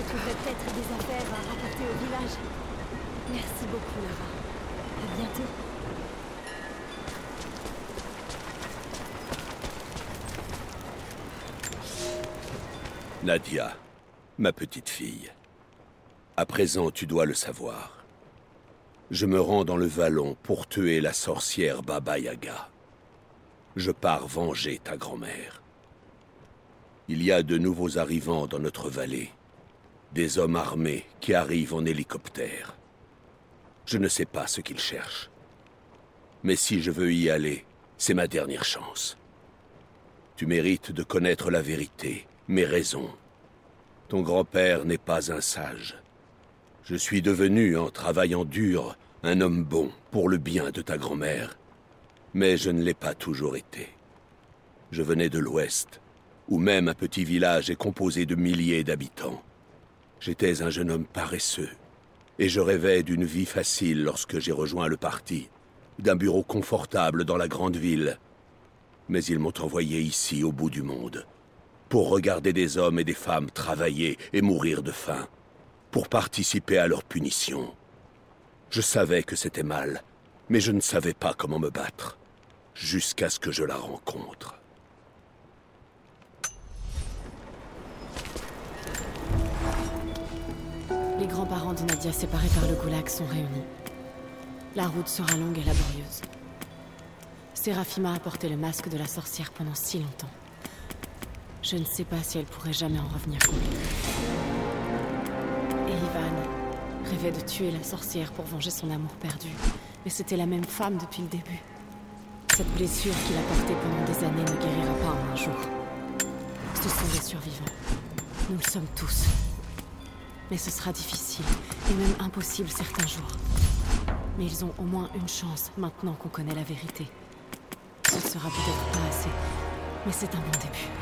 Je trouverai peut-être des affaires à rapporter au village. Merci beaucoup, Lara. À bientôt. Nadia, ma petite fille. À présent, tu dois le savoir. Je me rends dans le vallon pour tuer la sorcière Baba Yaga. Je pars venger ta grand-mère. Il y a de nouveaux arrivants dans notre vallée. Des hommes armés qui arrivent en hélicoptère. Je ne sais pas ce qu'ils cherchent. Mais si je veux y aller, c'est ma dernière chance. Tu mérites de connaître la vérité, mes raisons. Ton grand-père n'est pas un sage. Je suis devenu, en travaillant dur, un homme bon pour le bien de ta grand-mère. Mais je ne l'ai pas toujours été. Je venais de l'Ouest, où même un petit village est composé de milliers d'habitants. J'étais un jeune homme paresseux, et je rêvais d'une vie facile lorsque j'ai rejoint le parti, d'un bureau confortable dans la grande ville. Mais ils m'ont envoyé ici, au bout du monde, pour regarder des hommes et des femmes travailler et mourir de faim pour participer à leur punition. Je savais que c'était mal, mais je ne savais pas comment me battre, jusqu'à ce que je la rencontre. Les grands-parents de Nadia séparés par le goulag sont réunis. La route sera longue et laborieuse. Séraphima a porté le masque de la sorcière pendant si longtemps. Je ne sais pas si elle pourrait jamais en revenir complètement. Et Ivan rêvait de tuer la sorcière pour venger son amour perdu. Mais c'était la même femme depuis le début. Cette blessure qu'il a portée pendant des années ne guérira pas en un jour. Ce sont des survivants. Nous le sommes tous. Mais ce sera difficile, et même impossible certains jours. Mais ils ont au moins une chance maintenant qu'on connaît la vérité. Ce ne sera peut-être pas assez, mais c'est un bon début.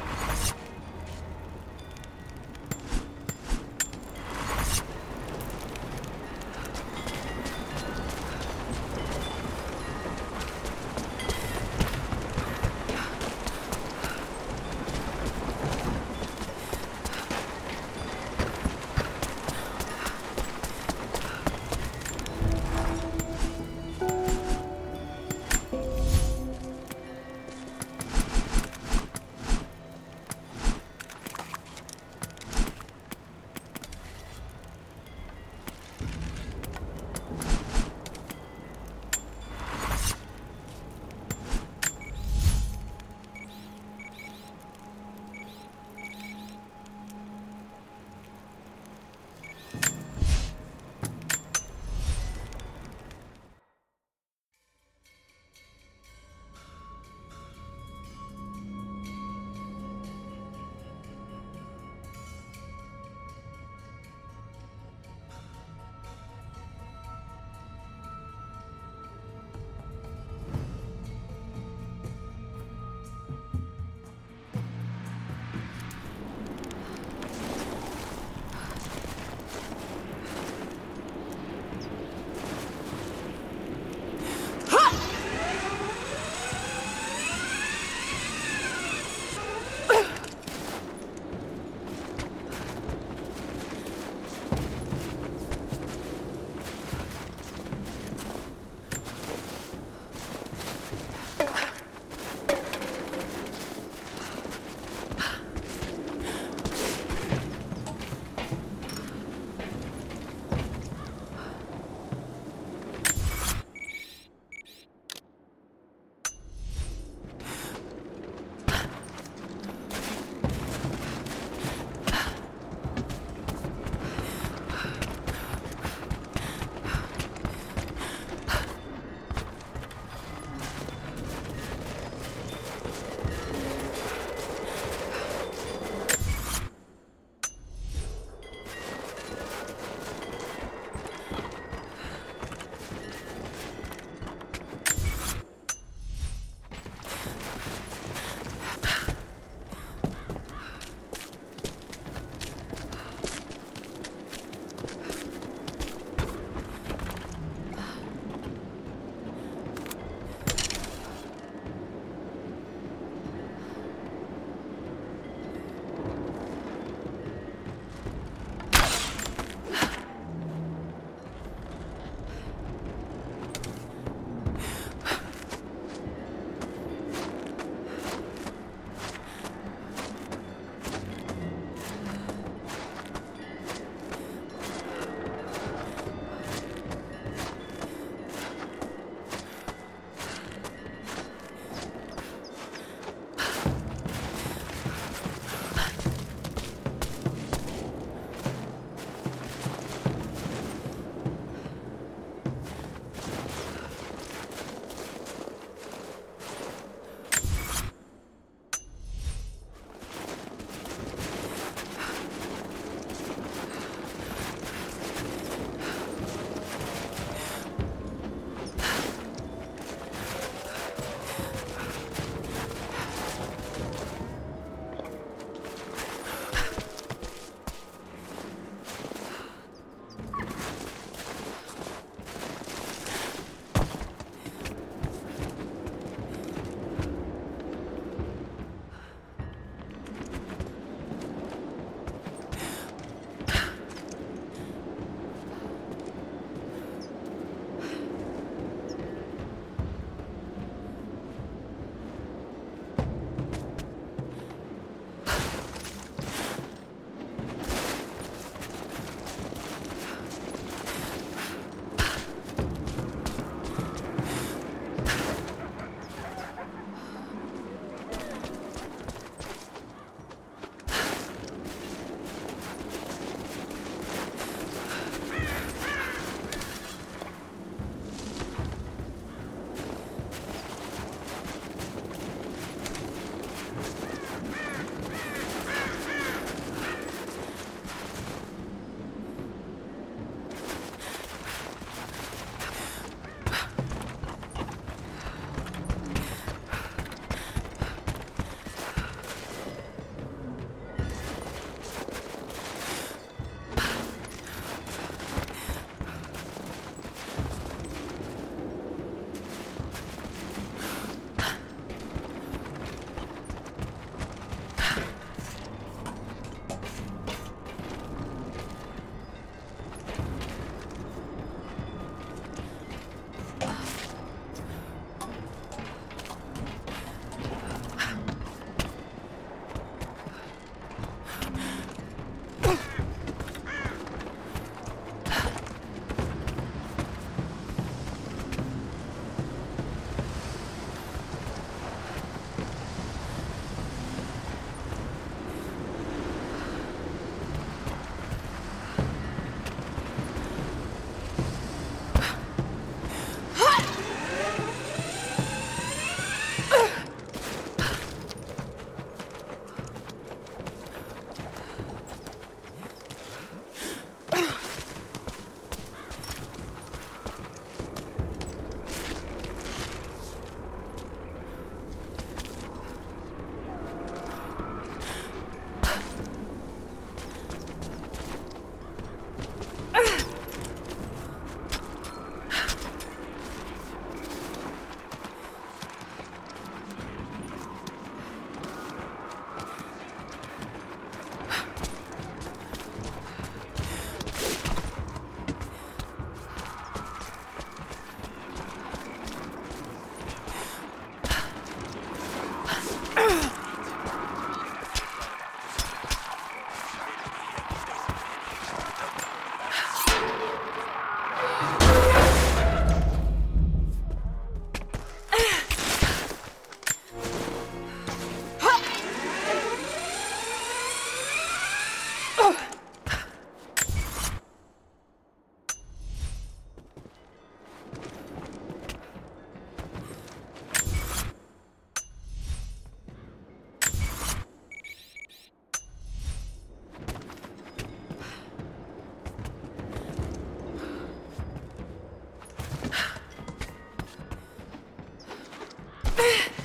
哎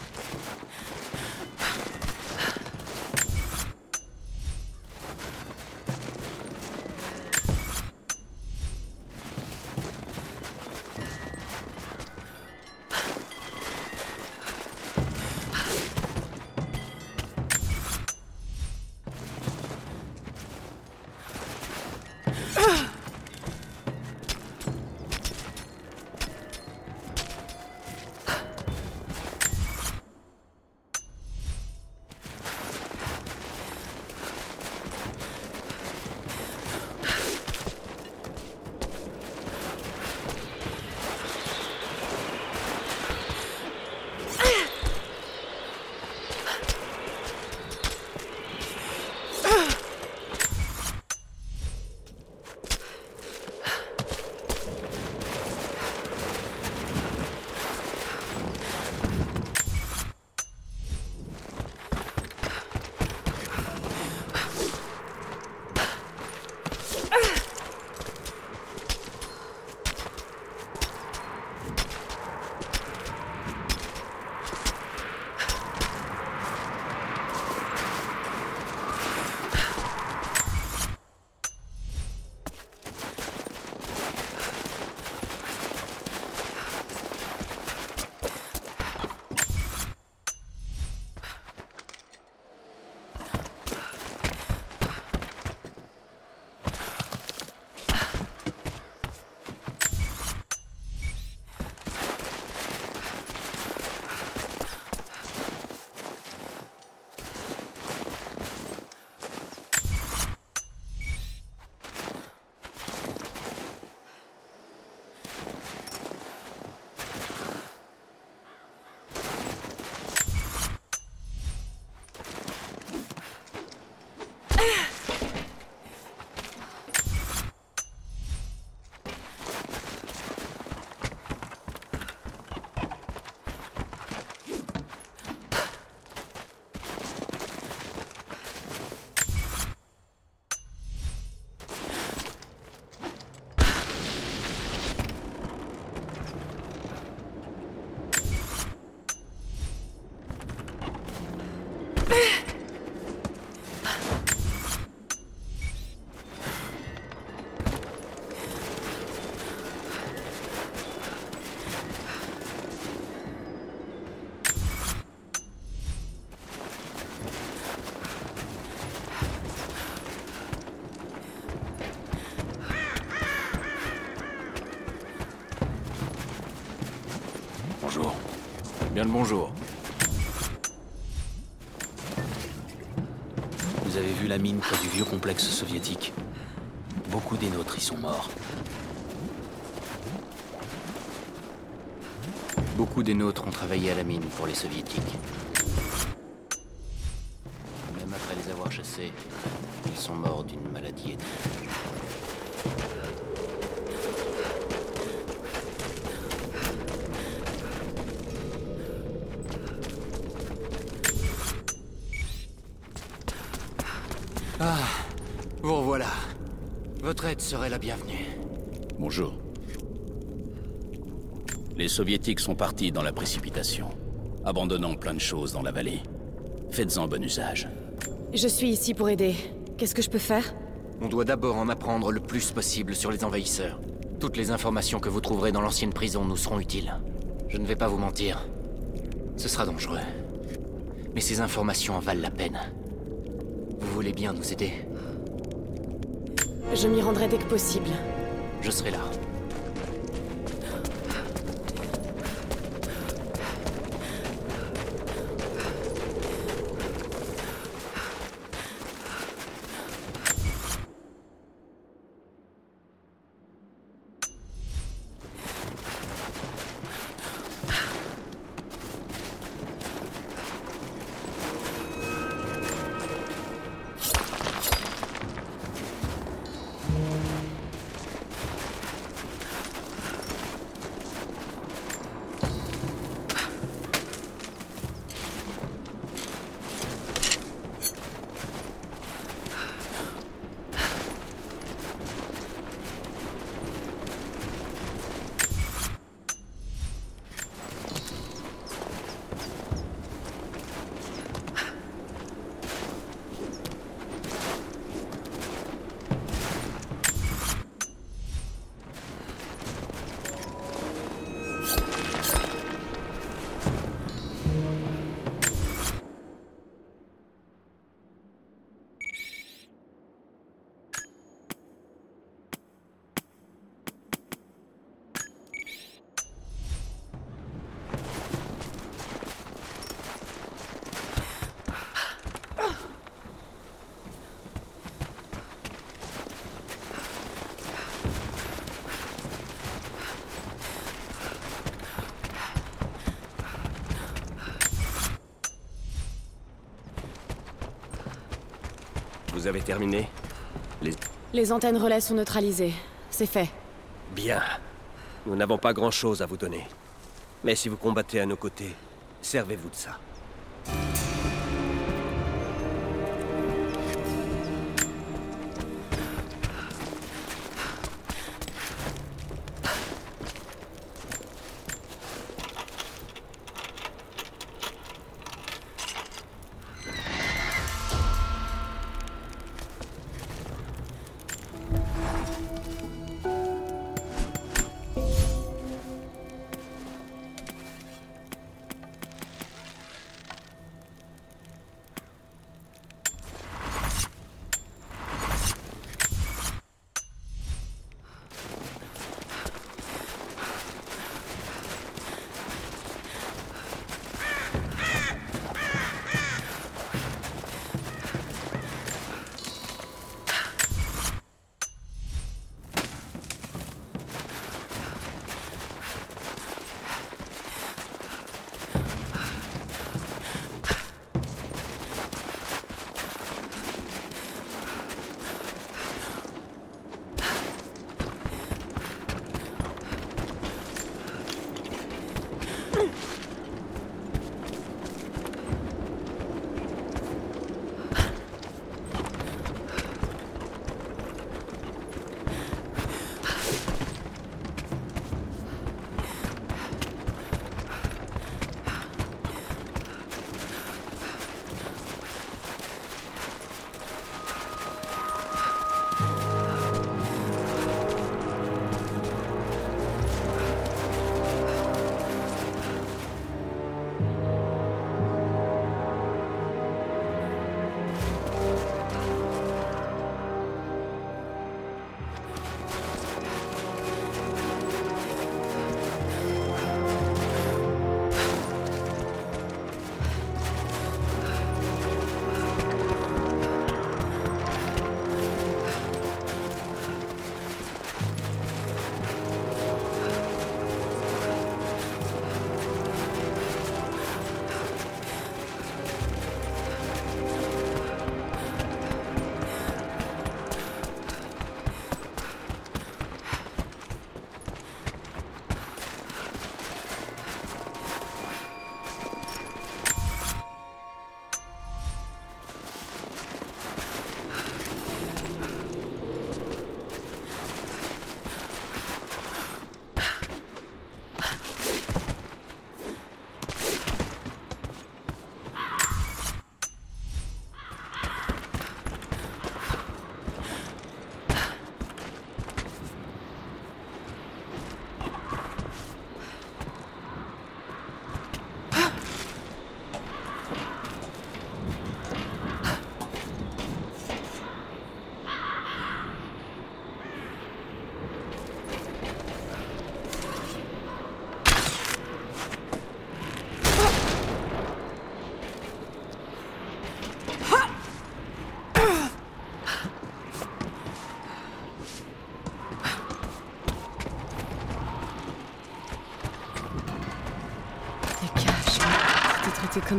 Bonjour. Vous avez vu la mine près du vieux complexe soviétique Beaucoup des nôtres y sont morts. Beaucoup des nôtres ont travaillé à la mine pour les soviétiques. Même après les avoir chassés, ils sont morts d'une maladie étrange. Ah, vous revoilà. Serait la bienvenue. Bonjour. Les soviétiques sont partis dans la précipitation, abandonnant plein de choses dans la vallée. Faites-en bon usage. Je suis ici pour aider. Qu'est-ce que je peux faire? On doit d'abord en apprendre le plus possible sur les envahisseurs. Toutes les informations que vous trouverez dans l'ancienne prison nous seront utiles. Je ne vais pas vous mentir. Ce sera dangereux. Mais ces informations en valent la peine. Vous voulez bien nous aider? Je m'y rendrai dès que possible. Je serai là. Vous avez terminé Les... Les antennes relais sont neutralisées. C'est fait. Bien. Nous n'avons pas grand-chose à vous donner. Mais si vous combattez à nos côtés, servez-vous de ça.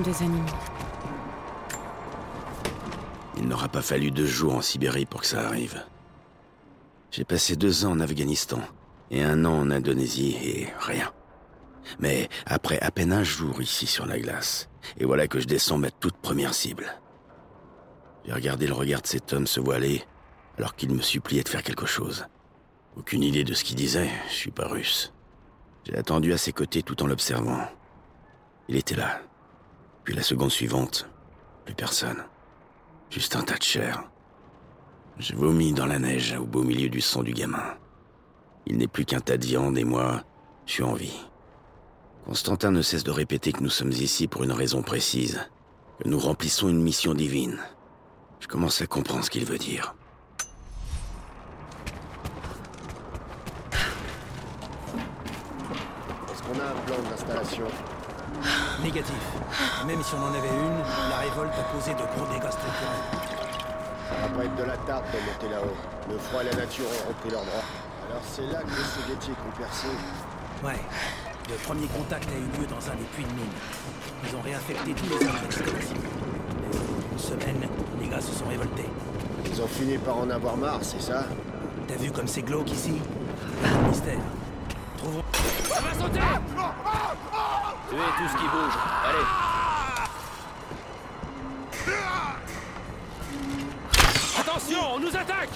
Des animaux. Il n'aura pas fallu deux jours en Sibérie pour que ça arrive. J'ai passé deux ans en Afghanistan et un an en Indonésie et rien. Mais après à peine un jour ici sur la glace, et voilà que je descends ma toute première cible. J'ai regardé le regard de cet homme se voiler alors qu'il me suppliait de faire quelque chose. Aucune idée de ce qu'il disait, je suis pas russe. J'ai attendu à ses côtés tout en l'observant. Il était là. Puis la seconde suivante, plus personne. Juste un tas de chair. J'ai vomi dans la neige au beau milieu du sang du gamin. Il n'est plus qu'un tas de viande et moi, je suis en vie. Constantin ne cesse de répéter que nous sommes ici pour une raison précise, que nous remplissons une mission divine. Je commence à comprendre ce qu'il veut dire. Est-ce qu'on a un plan d'installation Négatif. Même si on en avait une, la révolte a causé de gros dégâts structurels. Ça va pas être de la tarte de monter là-haut. Le froid et la nature ont repris leurs droits. Alors c'est là que les soviétiques ont percé. Ouais. Le premier contact a eu lieu dans un des puits de mine. Ils ont réaffecté tous les index de la cible. Mais au bout d'une semaine, les gars se sont révoltés. Ils ont fini par en avoir marre, c'est ça? T'as vu comme c'est glauque ici? Pas de mystère. Trouvons... Tuez tout ce qui bouge. Allez. Attention, on nous attaque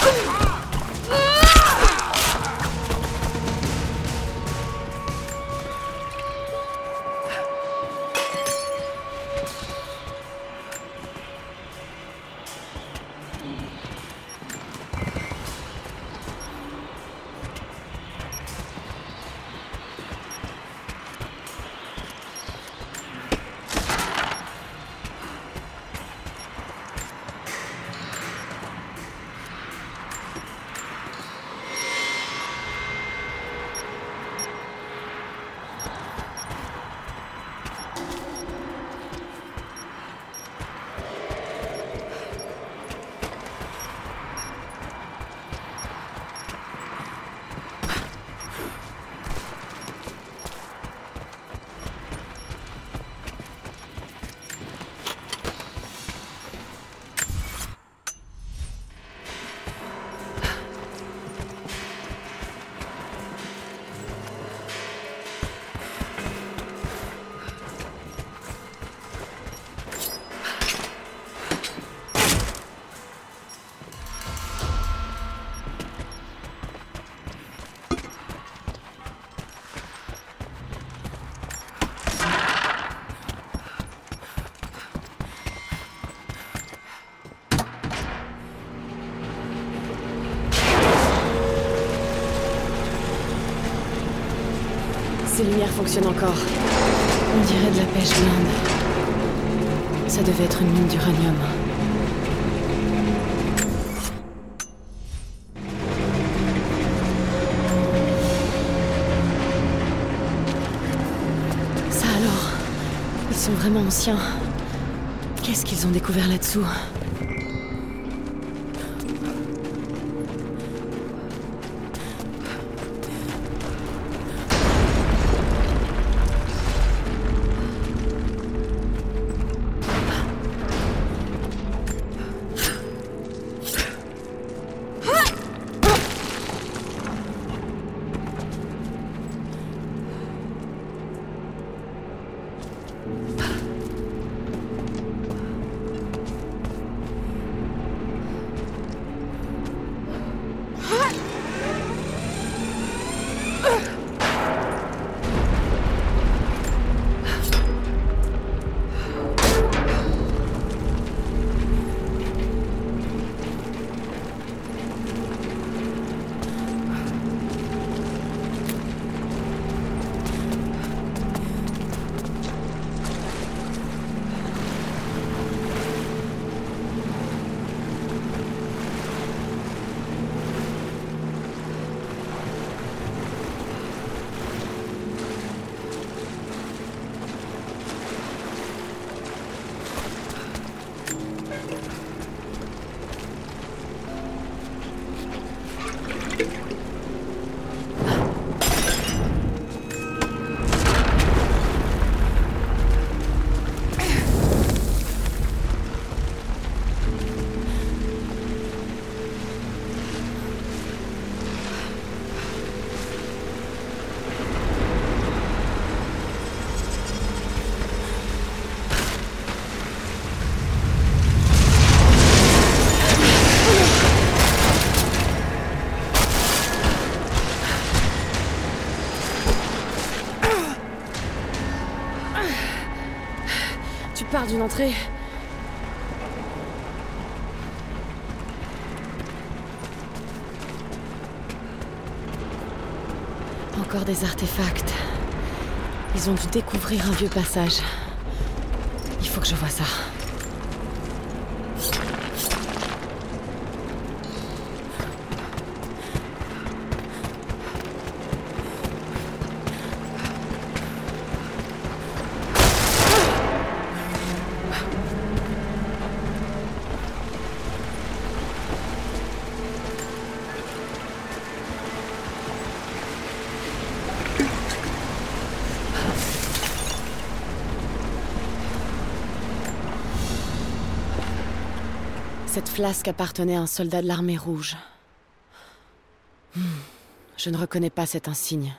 Ces lumières fonctionnent encore. On dirait de la pêche blinde. Ça devait être une mine d'uranium. Ça alors Ils sont vraiment anciens. Qu'est-ce qu'ils ont découvert là-dessous? L'entrée. Encore des artefacts. Ils ont dû découvrir un vieux passage. Il faut que je vois ça. Flasque appartenait à un soldat de l'armée rouge. Hmm, Je ne reconnais pas cet insigne.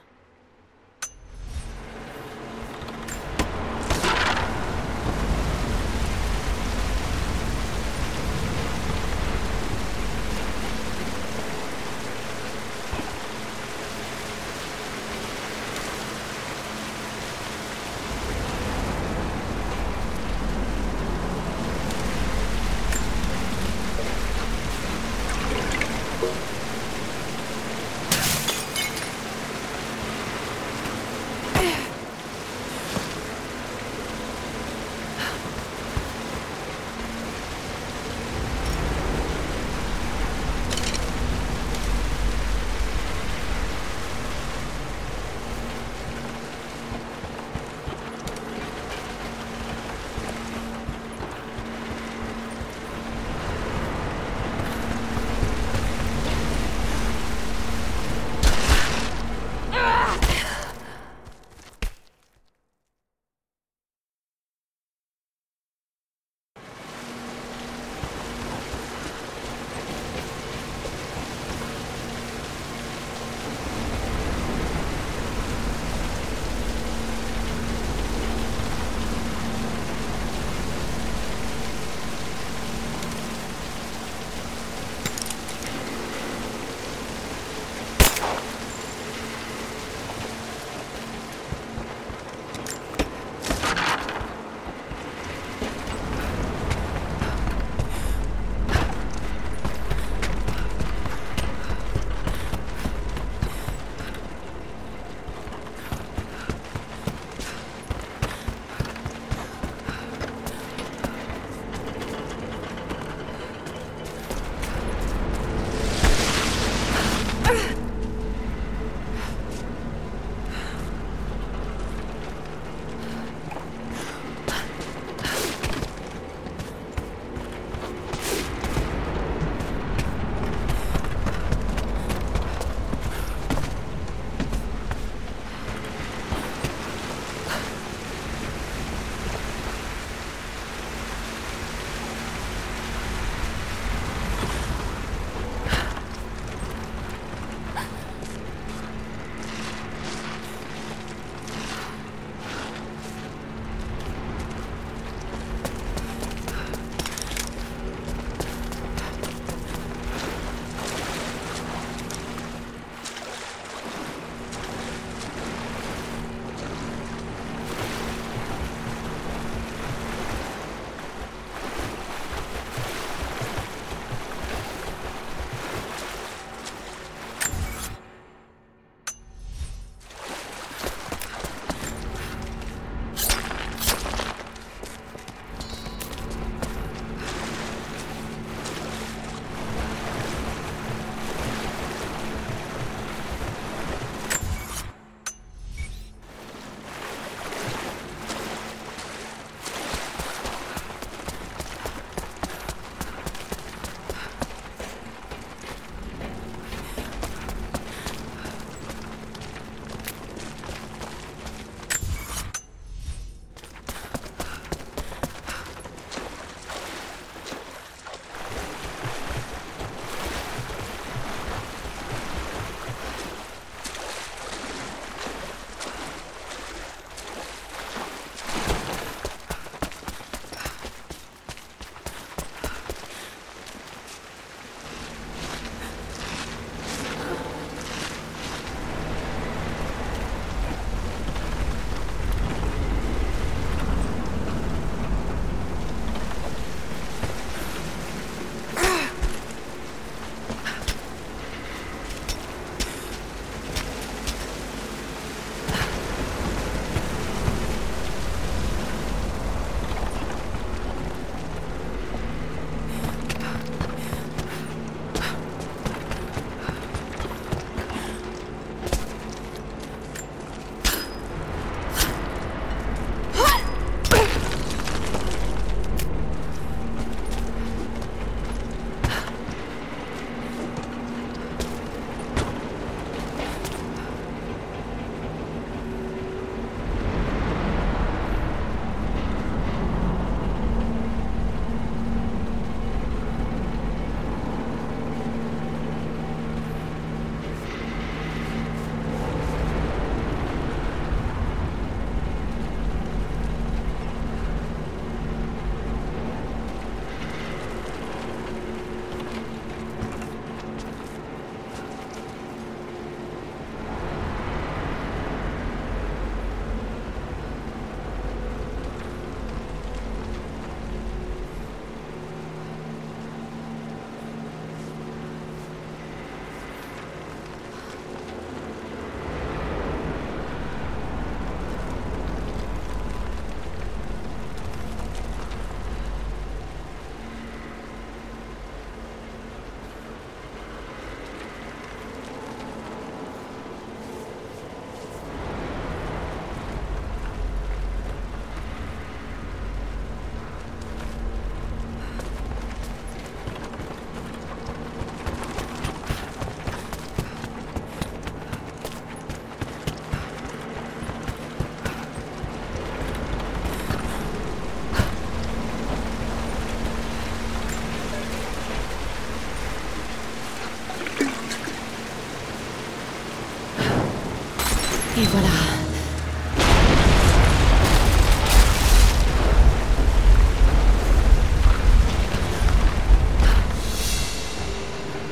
Voilà.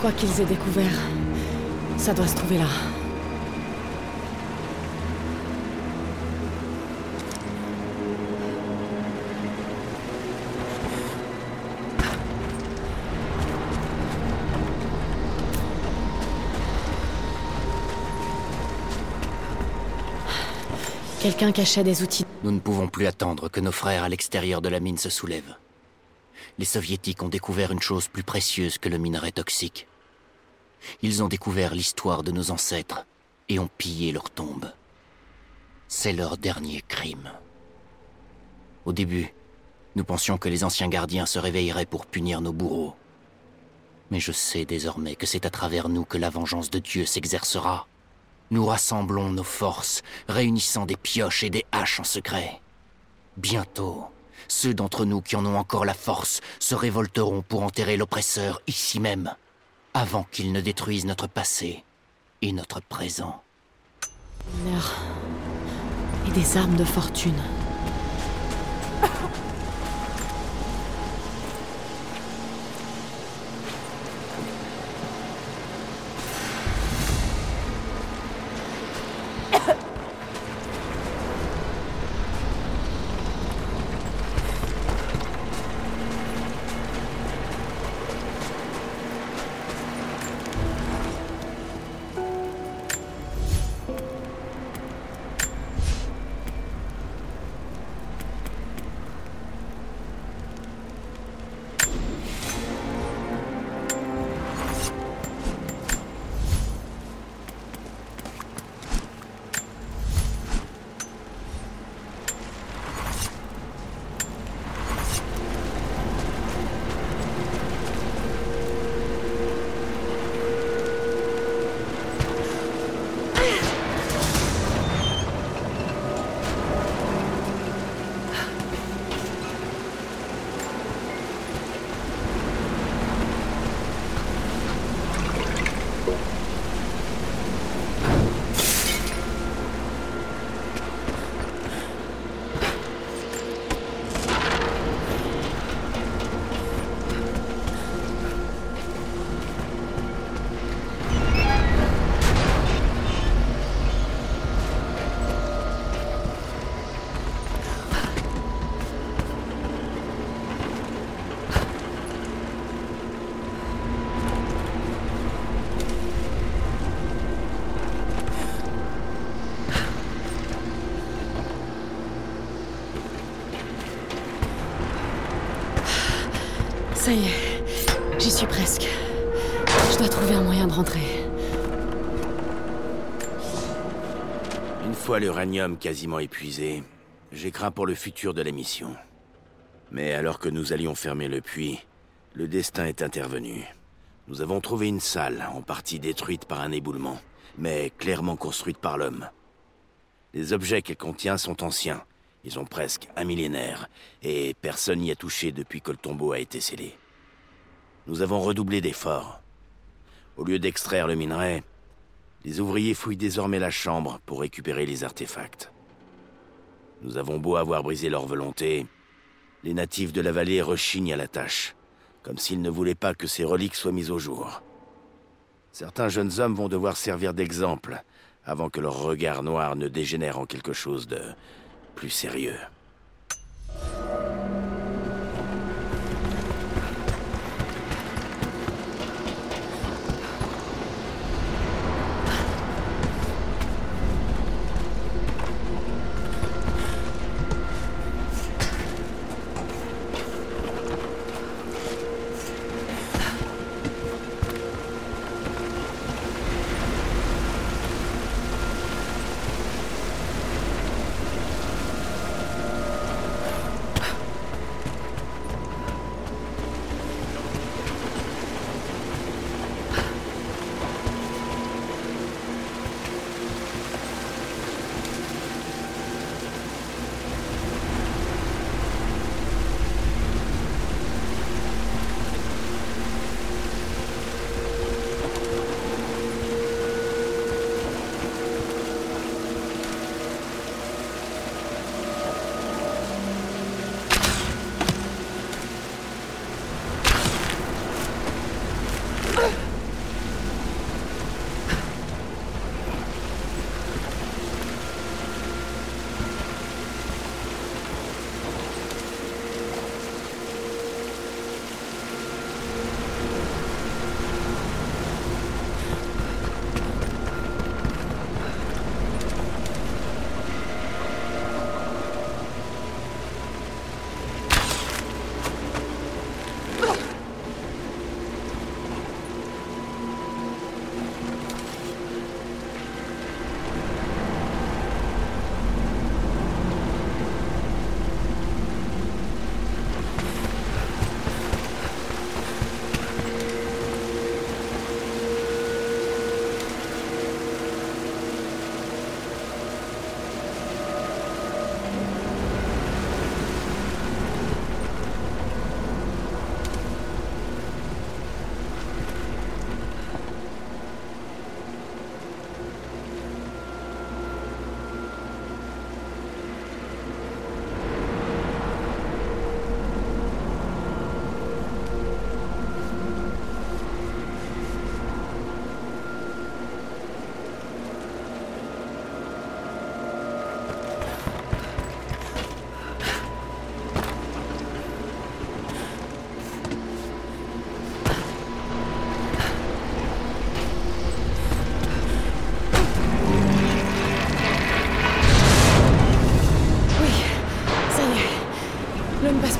Quoi qu'ils aient découvert, ça doit se trouver là. Quelqu'un cachait des outils. Nous ne pouvons plus attendre que nos frères à l'extérieur de la mine se soulèvent. Les soviétiques ont découvert une chose plus précieuse que le minerai toxique. Ils ont découvert l'histoire de nos ancêtres et ont pillé leur tombe. C'est leur dernier crime. Au début, nous pensions que les anciens gardiens se réveilleraient pour punir nos bourreaux. Mais je sais désormais que c'est à travers nous que la vengeance de Dieu s'exercera. Nous rassemblons nos forces, réunissant des pioches et des haches en secret. Bientôt, ceux d'entre nous qui en ont encore la force se révolteront pour enterrer l'oppresseur ici même, avant qu'il ne détruise notre passé et notre présent. L'heure. Et des armes de fortune. Ça y est, j'y suis presque. Je dois trouver un moyen de rentrer. Une fois l'uranium quasiment épuisé, j'ai craint pour le futur de la mission. Mais alors que nous allions fermer le puits, le destin est intervenu. Nous avons trouvé une salle, en partie détruite par un éboulement, mais clairement construite par l'homme. Les objets qu'elle contient sont anciens. Ils ont presque un millénaire, et personne n'y a touché depuis que le tombeau a été scellé. Nous avons redoublé d'efforts. Au lieu d'extraire le minerai, les ouvriers fouillent désormais la chambre pour récupérer les artefacts. Nous avons beau avoir brisé leur volonté, les natifs de la vallée rechignent à la tâche, comme s'ils ne voulaient pas que ces reliques soient mises au jour. Certains jeunes hommes vont devoir servir d'exemple avant que leur regard noir ne dégénère en quelque chose de plus sérieux.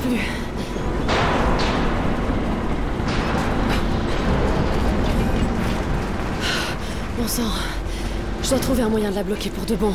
plus. Bon sang, je dois trouver un moyen de la bloquer pour de bon.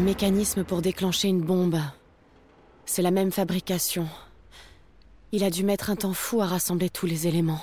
Un mécanisme pour déclencher une bombe. C'est la même fabrication. Il a dû mettre un temps fou à rassembler tous les éléments.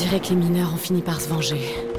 Dirait que les mineurs ont fini par se venger.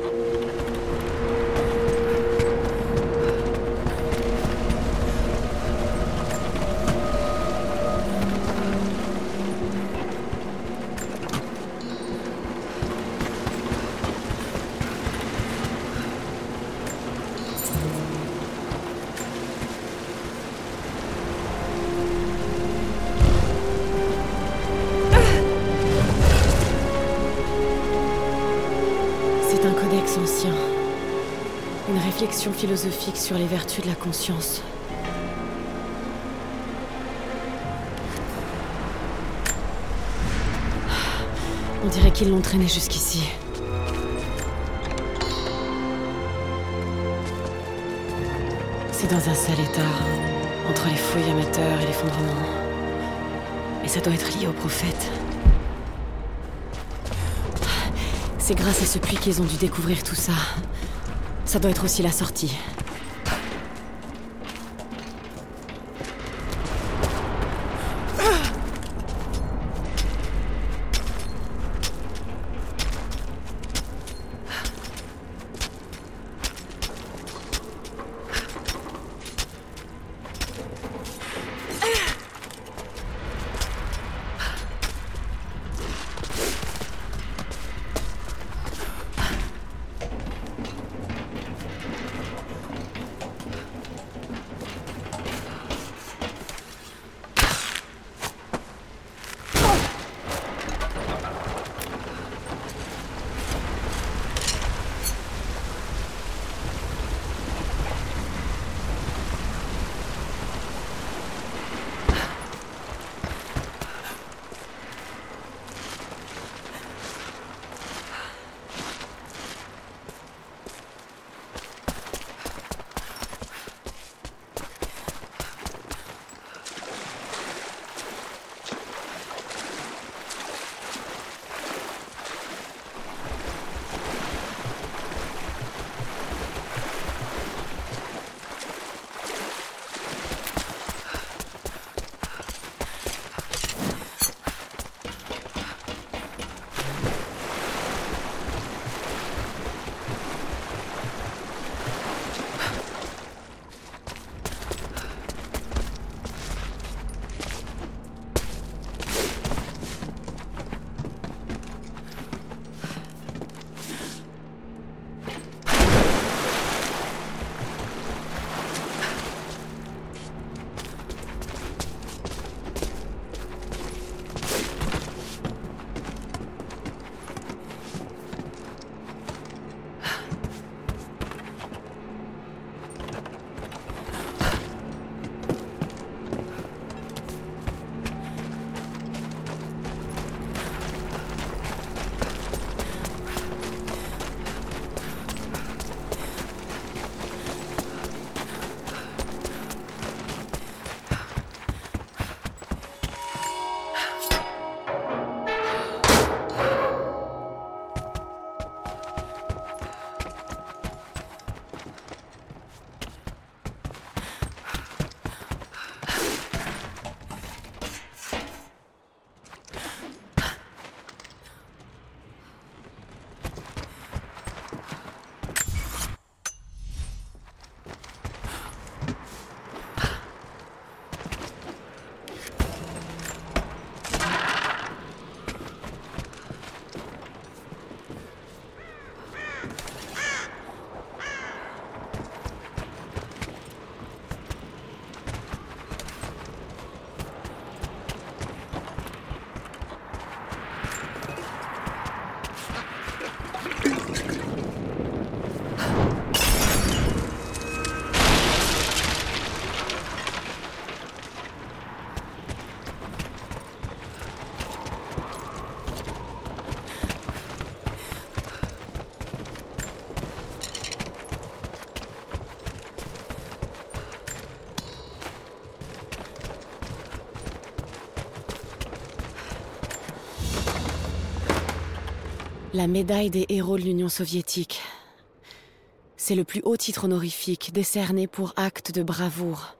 Une réflexion philosophique sur les vertus de la conscience. On dirait qu'ils l'ont traîné jusqu'ici. C'est dans un sale état, entre les fouilles amateurs et l'effondrement. Et ça doit être lié au prophète. C'est grâce à ce puits qu'ils ont dû découvrir tout ça. Ça doit être aussi la sortie. La médaille des héros de l'Union soviétique. C'est le plus haut titre honorifique décerné pour acte de bravoure.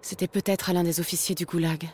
C'était peut-être à l'un des officiers du goulag.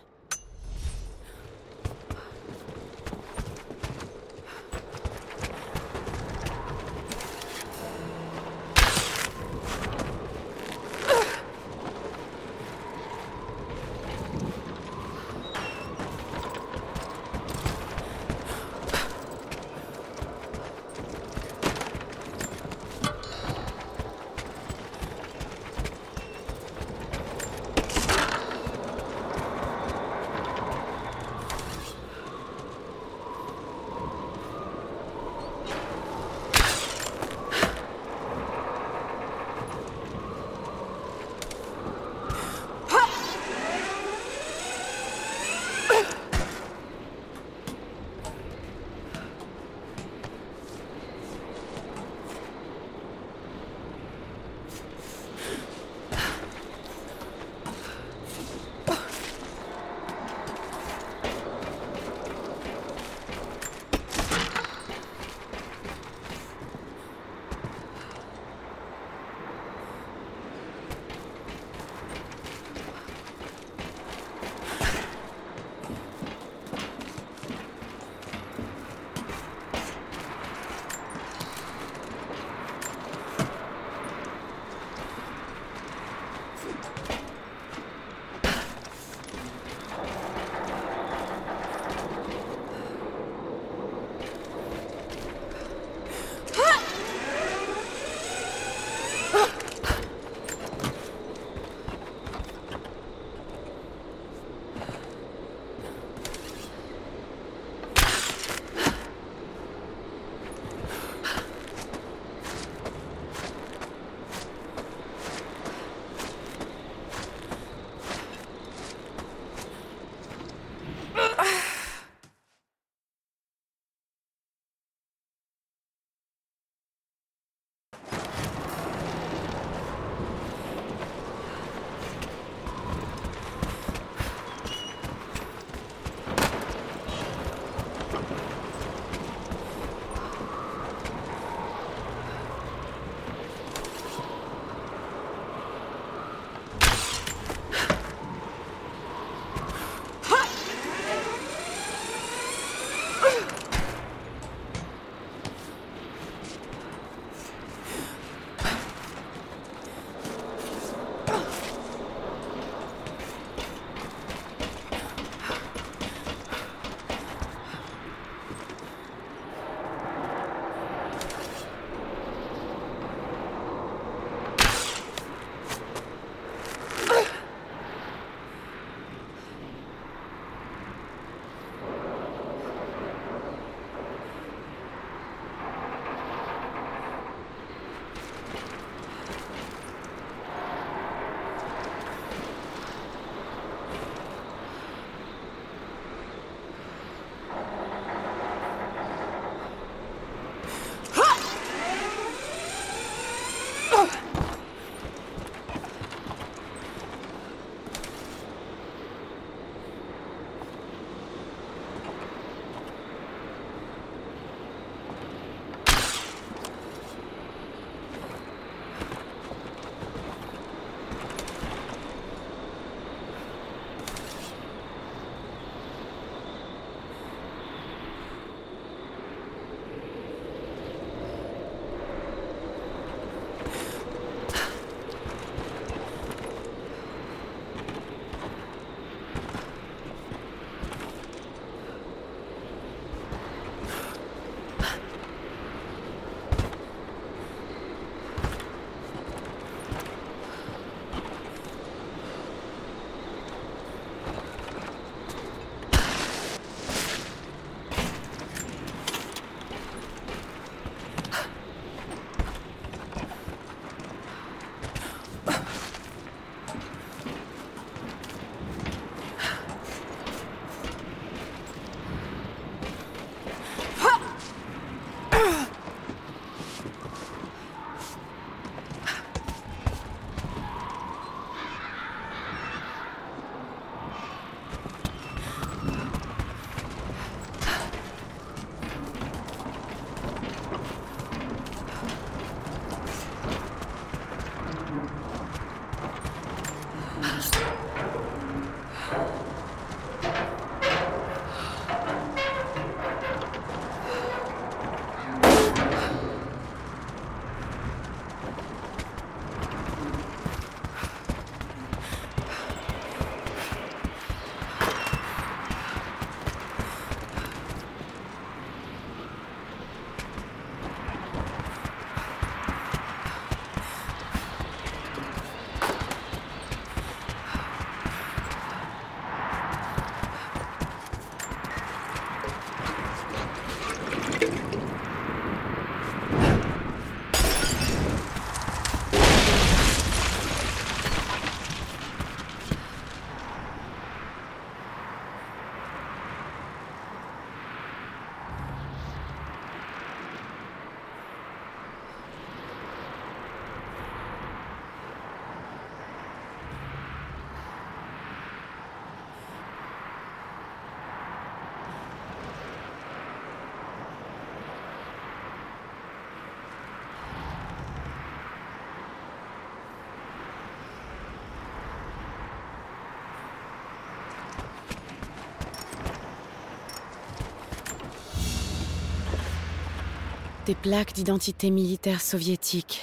Des plaques d'identité militaire soviétique.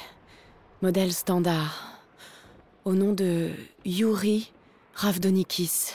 Modèle standard. Au nom de Yuri Ravdonikis.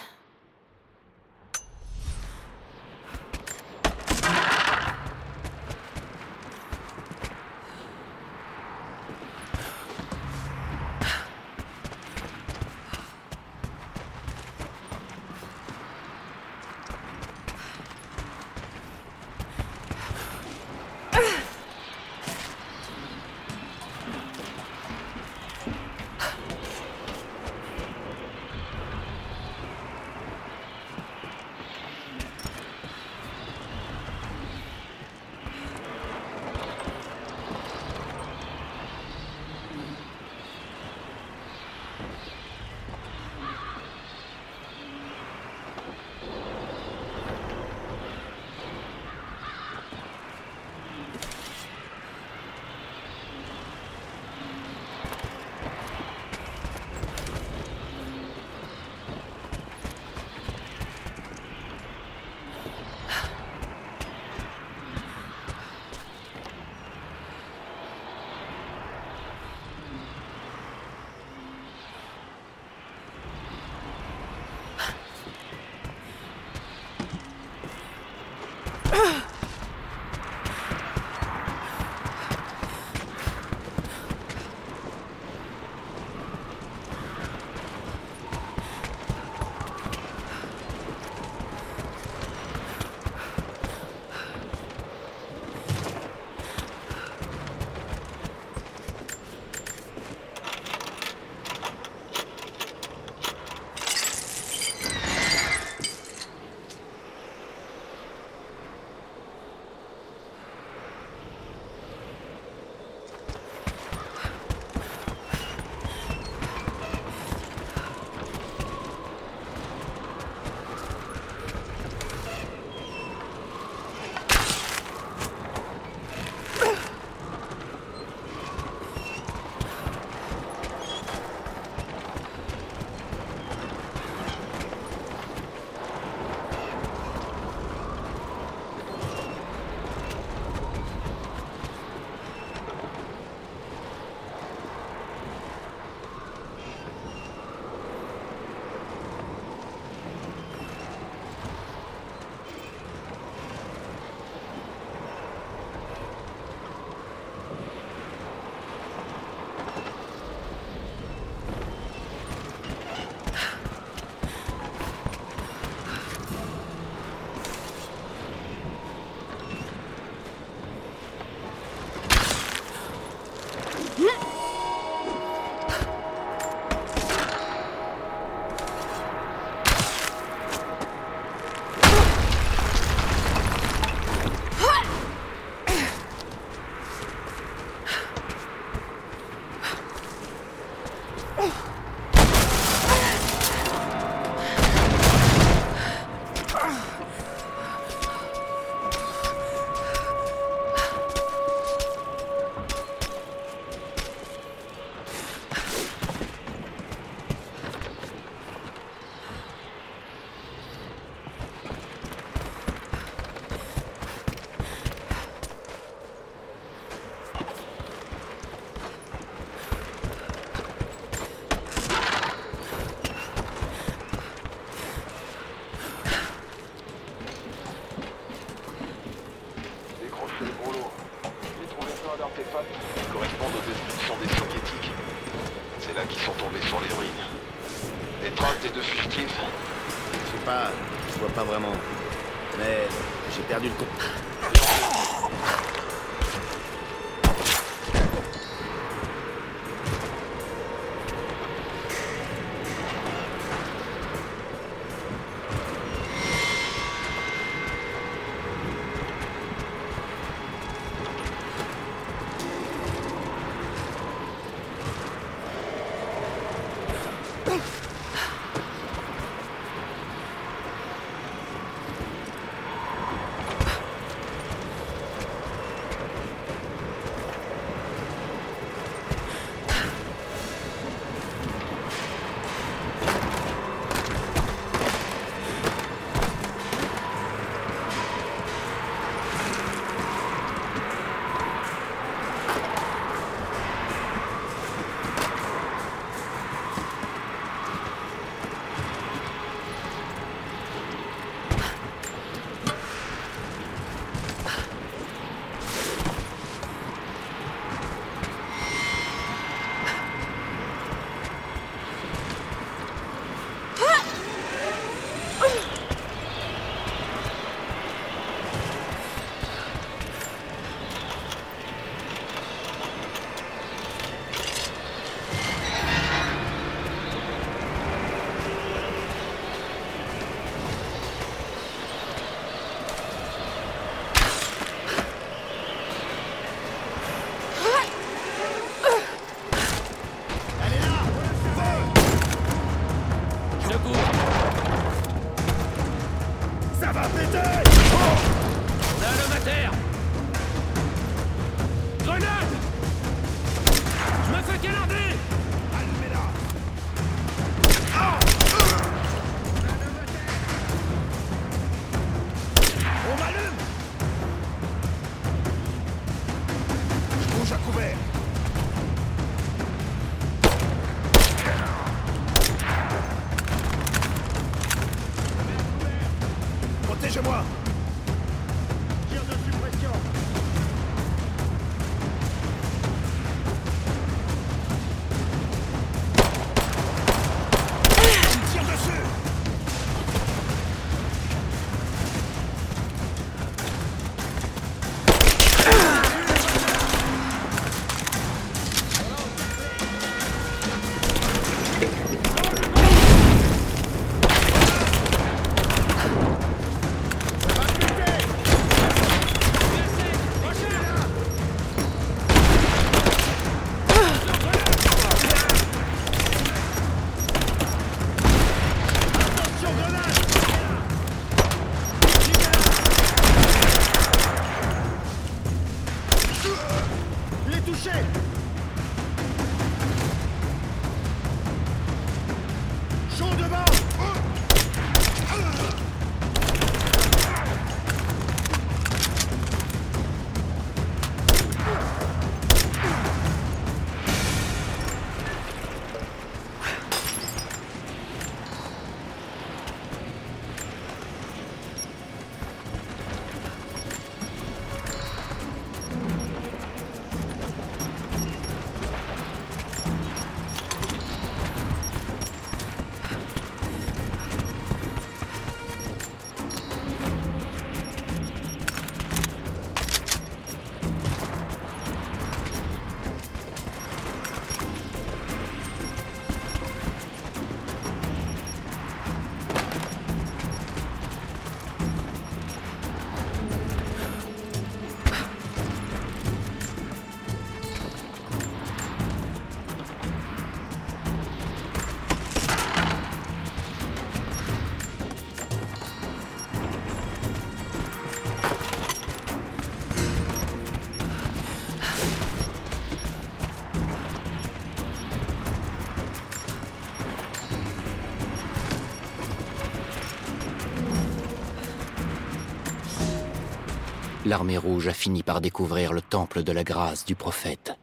L'armée rouge a fini par découvrir le temple de la grâce du prophète.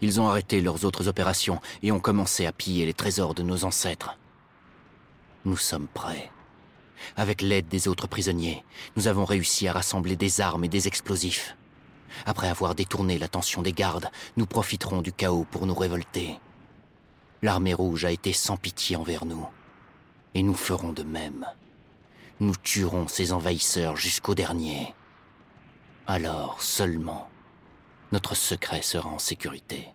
Ils ont arrêté leurs autres opérations et ont commencé à piller les trésors de nos ancêtres. Nous sommes prêts. Avec l'aide des autres prisonniers, nous avons réussi à rassembler des armes et des explosifs. Après avoir détourné l'attention des gardes, nous profiterons du chaos pour nous révolter. L'armée rouge a été sans pitié envers nous. Et nous ferons de même. Nous tuerons ces envahisseurs jusqu'au dernier. Alors seulement, notre secret sera en sécurité.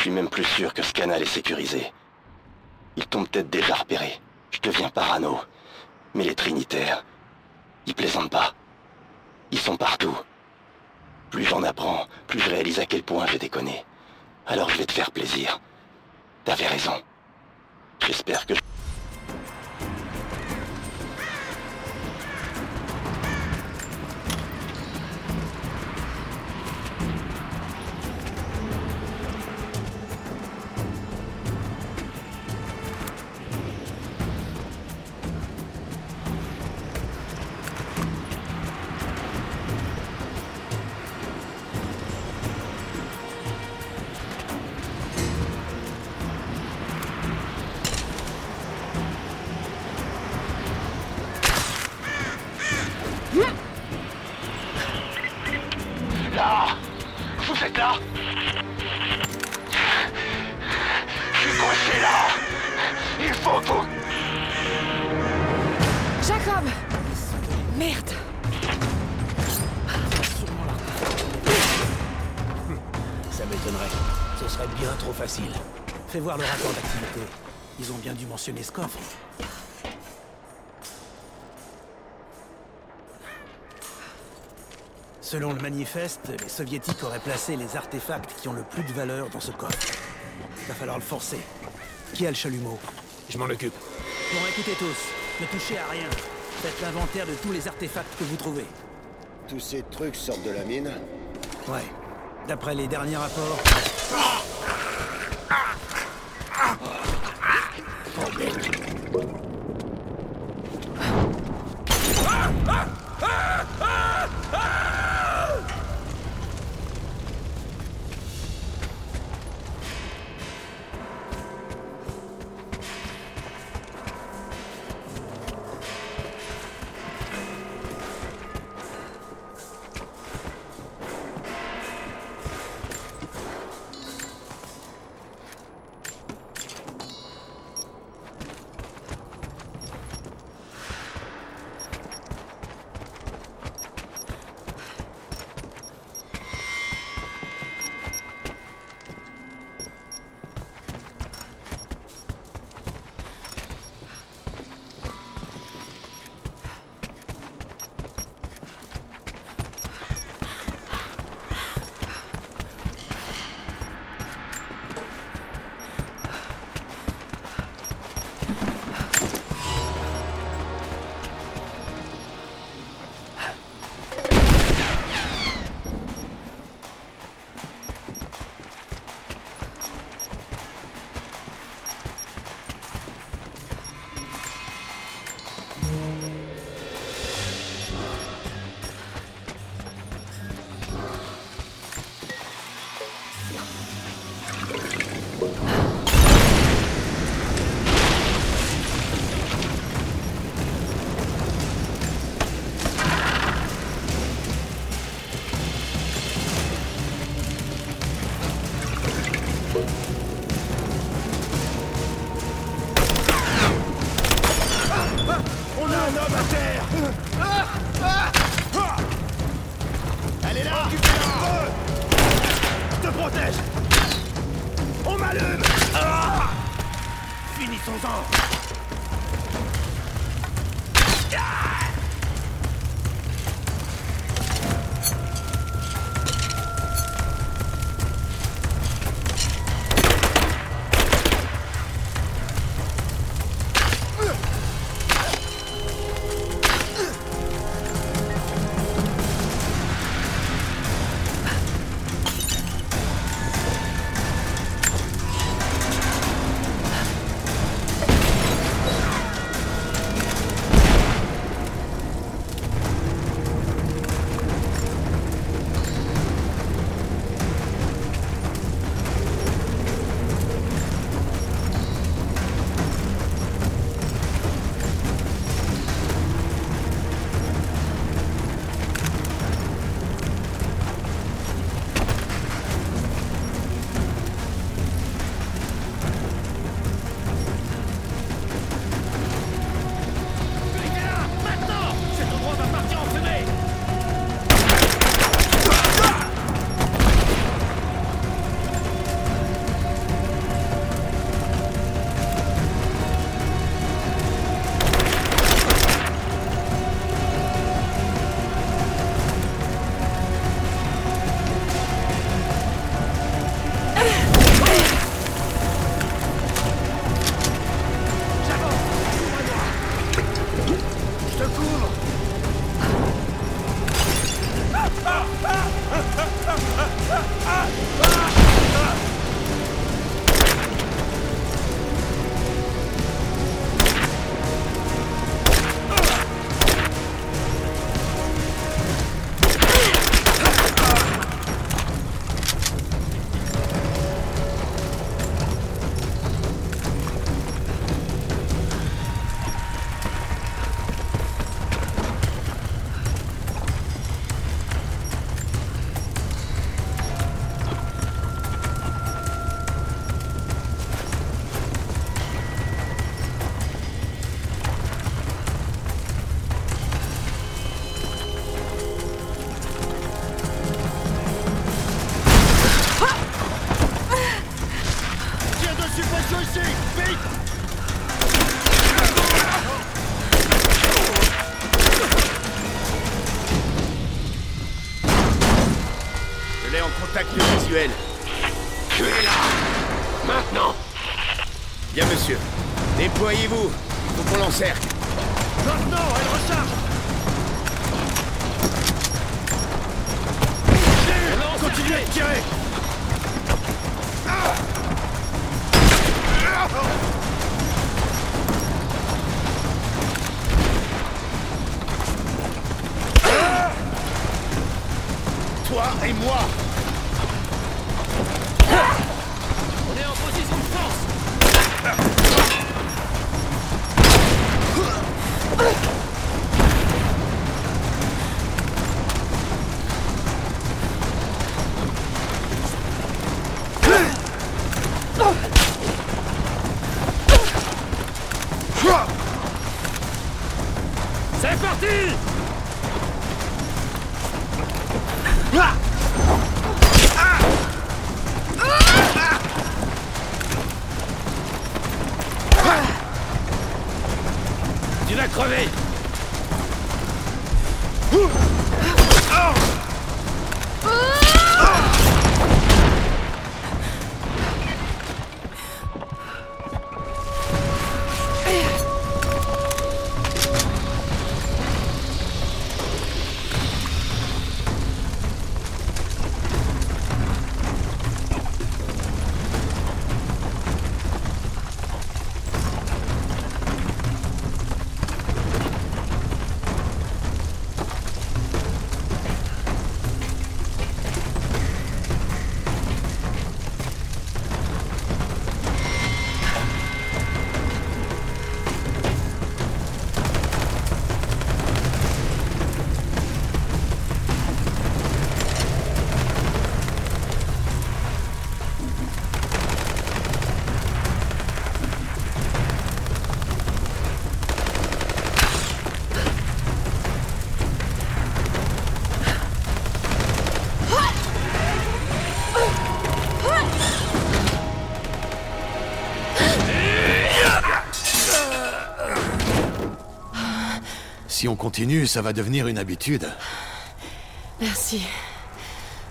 Je suis même plus sûr que ce canal est sécurisé. Ils t'ont peut-être déjà repéré. Je deviens parano. Mais les Trinitaires, ils plaisantent pas. Ils sont partout. Plus j'en apprends, plus je réalise à quel point j'ai déconné. Alors je vais te faire plaisir. T'avais raison. J'espère que... Là ce coffre. Selon le manifeste, les soviétiques auraient placé les artefacts qui ont le plus de valeur dans ce coffre. Il va falloir le forcer. Qui a le chalumeau? Je m'en occupe. Bon, écoutez tous, ne touchez à rien. Faites l'inventaire de tous les artefacts que vous trouvez. Tous ces trucs sortent de la mine Ouais. D'après les derniers rapports, terre parti si on continue, ça va devenir une habitude. Merci.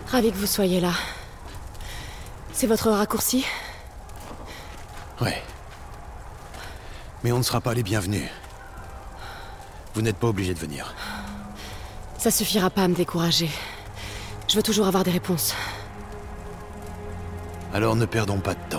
Ravi que vous soyez là. C'est votre raccourci? Ouais. Mais on ne sera pas les bienvenus. Vous n'êtes pas obligé de venir. Ça suffira pas à me décourager. Je veux toujours avoir des réponses. Alors ne perdons pas de temps.